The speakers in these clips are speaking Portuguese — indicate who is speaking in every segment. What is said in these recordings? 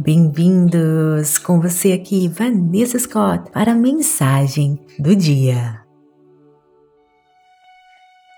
Speaker 1: Bem-vindos com você aqui, Vanessa Scott, para a mensagem do dia.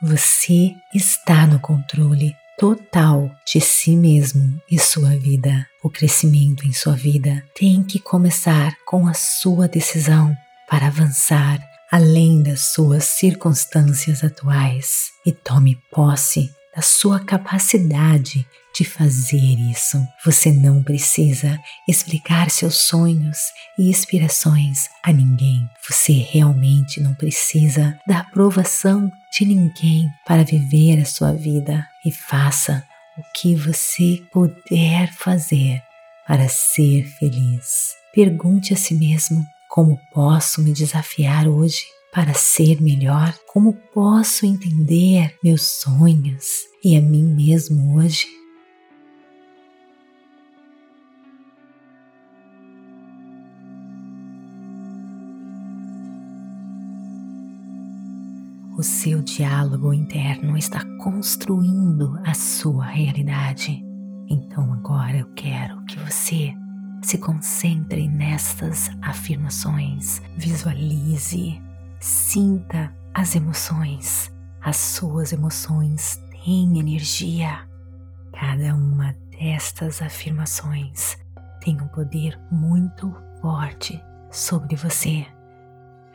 Speaker 1: Você está no controle total de si mesmo e sua vida. O crescimento em sua vida tem que começar com a sua decisão para avançar além das suas circunstâncias atuais e tome posse da sua capacidade de fazer isso. Você não precisa explicar seus sonhos e inspirações a ninguém. Você realmente não precisa da aprovação de ninguém para viver a sua vida e faça o que você puder fazer para ser feliz. Pergunte a si mesmo: como posso me desafiar hoje? Para ser melhor? Como posso entender meus sonhos e a mim mesmo hoje? O seu diálogo interno está construindo a sua realidade. Então agora eu quero que você se concentre nestas afirmações, visualize Sinta as emoções. As suas emoções têm energia. Cada uma destas afirmações tem um poder muito forte sobre você.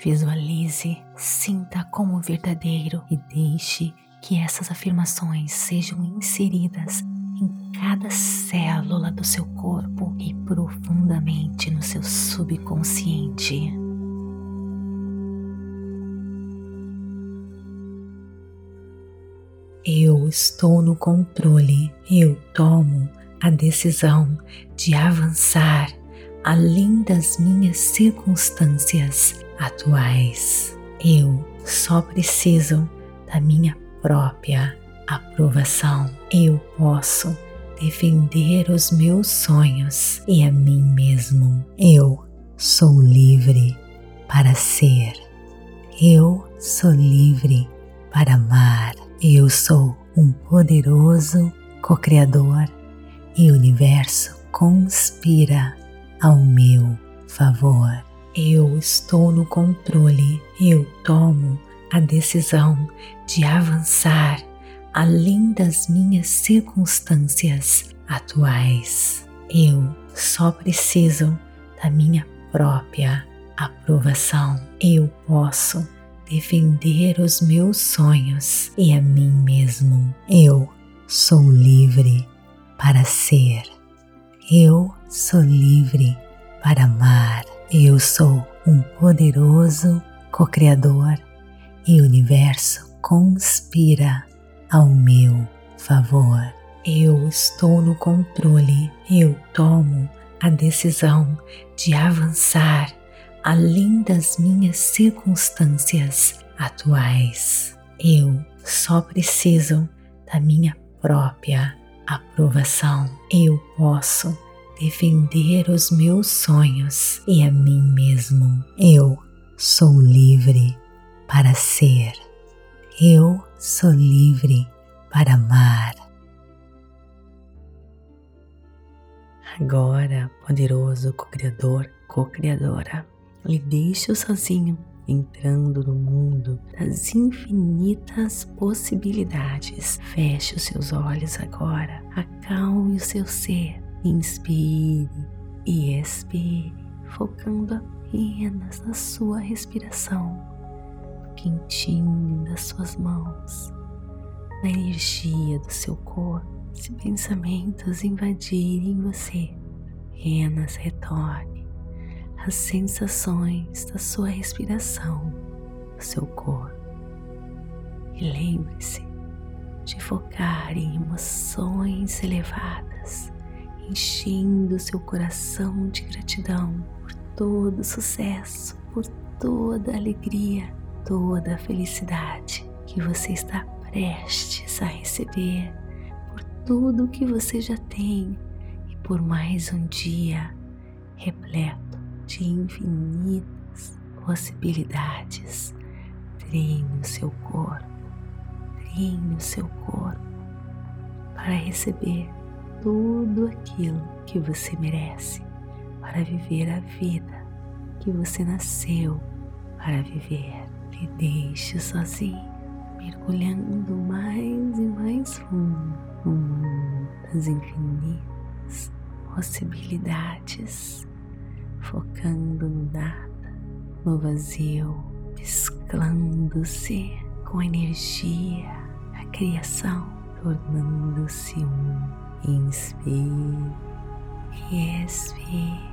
Speaker 1: Visualize, sinta como verdadeiro e deixe que essas afirmações sejam inseridas em cada célula do seu corpo e profundamente no seu subconsciente. Eu estou no controle, eu tomo a decisão de avançar além das minhas circunstâncias atuais. Eu só preciso da minha própria aprovação. Eu posso defender os meus sonhos e a mim mesmo. Eu sou livre para ser. Eu sou livre para amar. Eu sou um poderoso co-criador e o universo conspira ao meu favor. Eu estou no controle, eu tomo a decisão de avançar além das minhas circunstâncias atuais. Eu só preciso da minha própria aprovação. Eu posso defender os meus sonhos e a mim mesmo. Eu sou livre para ser. Eu sou livre para amar. Eu sou um poderoso co-criador e o universo conspira ao meu favor. Eu estou no controle, eu tomo a decisão de avançar além das minhas circunstâncias atuais. Eu só preciso da minha própria aprovação. Eu posso defender os meus sonhos e a mim mesmo. Eu sou livre para ser. Eu sou livre para amar. Agora, poderoso co-criador, co-criadora, lhe deixo sozinho, entrando no mundo das infinitas possibilidades. Feche os seus olhos agora, acalme o seu ser, inspire e expire, focando apenas na sua respiração, no quentinho das suas mãos, na energia do seu corpo. Se pensamentos invadirem você, apenas retorne as sensações da sua respiração, do seu corpo. E lembre-se de focar em emoções elevadas, enchendo seu coração de gratidão por todo o sucesso, por toda alegria, toda a felicidade que você está prestes a receber, por tudo que você já tem e por mais um dia repleto de infinitas possibilidades. Treine o seu corpo, treine o seu corpo para receber tudo aquilo que você merece para viver a vida que você nasceu para viver. Me deixe sozinho, mergulhando mais e mais fundo no mundo das infinitas possibilidades, focando no nada, no vazio, mesclando-se com a energia, a criação, tornando-se um. Inspire e expire.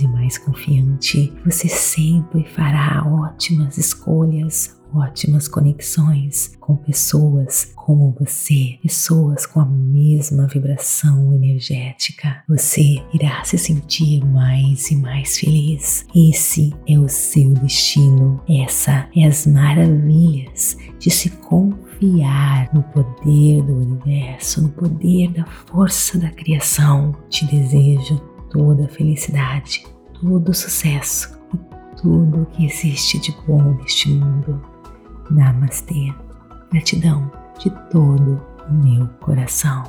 Speaker 1: e mais confiante. Você sempre fará ótimas escolhas, ótimas conexões com pessoas como você, pessoas com a mesma vibração energética. Você irá se sentir mais e mais feliz. Esse é o seu destino. Essa é as maravilhas de se confiar no poder do universo, no poder da força da criação. Te desejo toda felicidade, todo o sucesso e tudo o que existe de bom neste mundo. Namastê. Gratidão de todo o meu coração.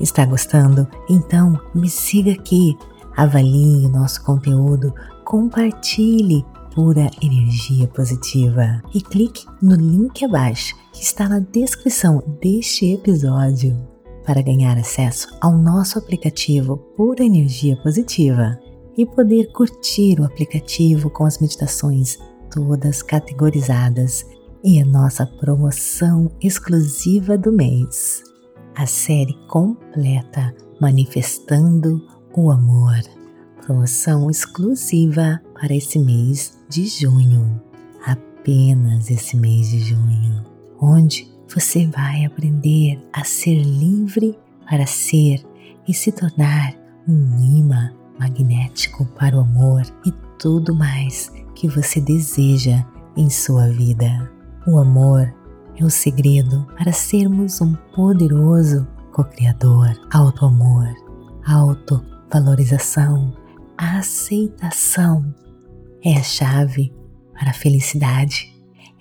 Speaker 1: Está gostando? Então me siga aqui, avalie o nosso conteúdo, compartilhe pura energia positiva e clique no link abaixo que está na descrição deste episódio para ganhar acesso ao nosso aplicativo Pura Energia Positiva e poder curtir o aplicativo com as meditações todas categorizadas e a nossa promoção exclusiva do mês, a série completa Manifestando o Amor. Promoção exclusiva para esse mês de junho, apenas esse mês de junho, onde você vai aprender a ser livre para ser e se tornar um imã magnético para o amor e tudo mais que você deseja em sua vida. O amor é o segredo para sermos um poderoso co-criador. Auto-amor, auto-valorização, aceitação é a chave para a felicidade.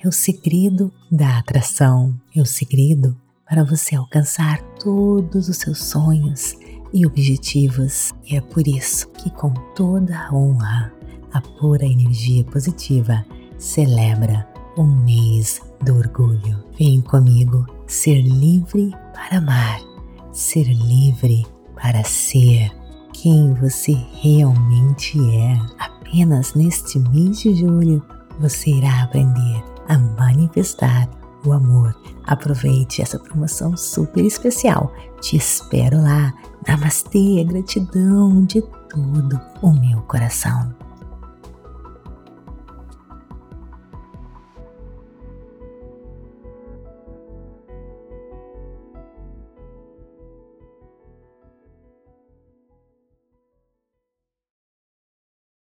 Speaker 1: É o segredo da atração. É o segredo para você alcançar todos os seus sonhos e objetivos. E é por isso que, com toda a honra, a pura energia positiva celebra o mês do orgulho. Vem comigo ser livre para amar, ser livre para ser quem você realmente é. Apenas neste mês de julho você irá aprender manifestar o amor. Aproveite essa promoção super especial. Te espero lá. Namastê, gratidão de todo o meu coração.